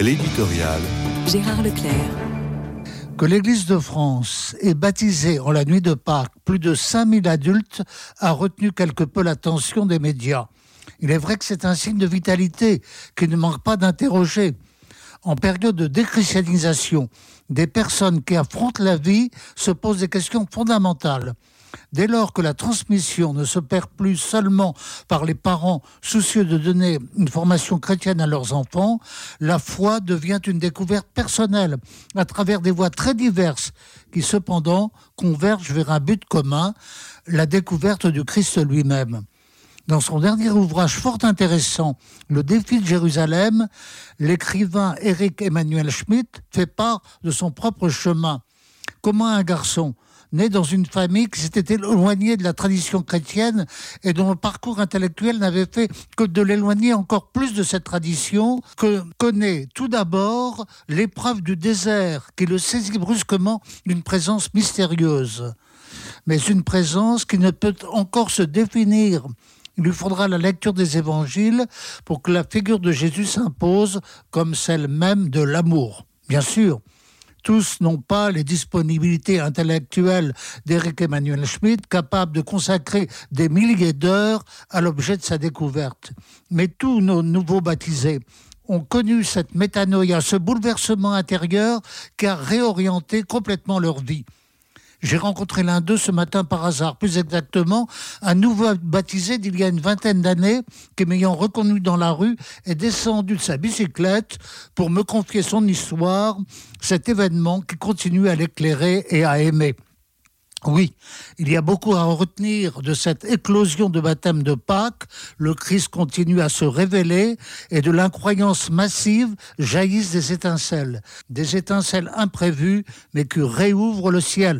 L'éditorial. Gérard Leclerc. Que l'Église de France ait baptisé en la nuit de Pâques plus de 5000 adultes a retenu quelque peu l'attention des médias. Il est vrai que c'est un signe de vitalité qui ne manque pas d'interroger. En période de déchristianisation, des personnes qui affrontent la vie se posent des questions fondamentales. Dès lors que la transmission ne se perd plus seulement par les parents soucieux de donner une formation chrétienne à leurs enfants, la foi devient une découverte personnelle à travers des voies très diverses qui cependant convergent vers un but commun, la découverte du Christ lui-même. Dans son dernier ouvrage fort intéressant, Le défi de Jérusalem, l'écrivain Eric Emmanuel Schmitt fait part de son propre chemin. Comment un garçon, né dans une famille qui s'était éloignée de la tradition chrétienne et dont le parcours intellectuel n'avait fait que de l'éloigner encore plus de cette tradition, que connaît tout d'abord l'épreuve du désert qui le saisit brusquement d'une présence mystérieuse. Mais une présence qui ne peut encore se définir il lui faudra la lecture des évangiles pour que la figure de Jésus s'impose comme celle même de l'amour. Bien sûr, tous n'ont pas les disponibilités intellectuelles d'Éric Emmanuel Schmitt, capable de consacrer des milliers d'heures à l'objet de sa découverte. Mais tous nos nouveaux baptisés ont connu cette métanoïa, ce bouleversement intérieur qui a réorienté complètement leur vie. J'ai rencontré l'un d'eux ce matin par hasard, plus exactement un nouveau baptisé d'il y a une vingtaine d'années qui, m'ayant reconnu dans la rue, est descendu de sa bicyclette pour me confier son histoire, cet événement qui continue à l'éclairer et à aimer. Oui, il y a beaucoup à retenir de cette éclosion de baptême de Pâques. Le Christ continue à se révéler et de l'incroyance massive jaillissent des étincelles. Des étincelles imprévues mais qui réouvrent le ciel.